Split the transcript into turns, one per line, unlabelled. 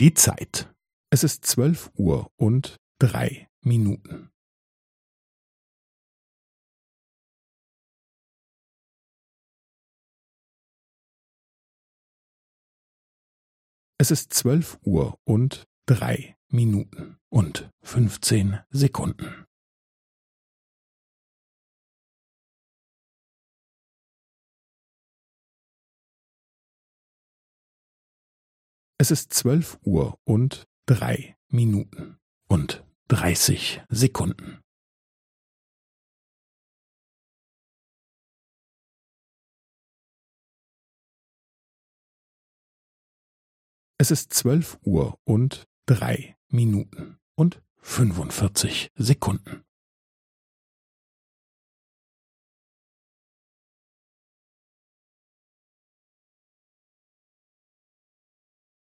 Die Zeit. Es ist zwölf Uhr und drei Minuten. Es ist zwölf Uhr und drei Minuten und fünfzehn Sekunden. Es ist zwölf Uhr und drei Minuten und dreißig Sekunden. Es ist zwölf Uhr und drei Minuten und fünfundvierzig Sekunden.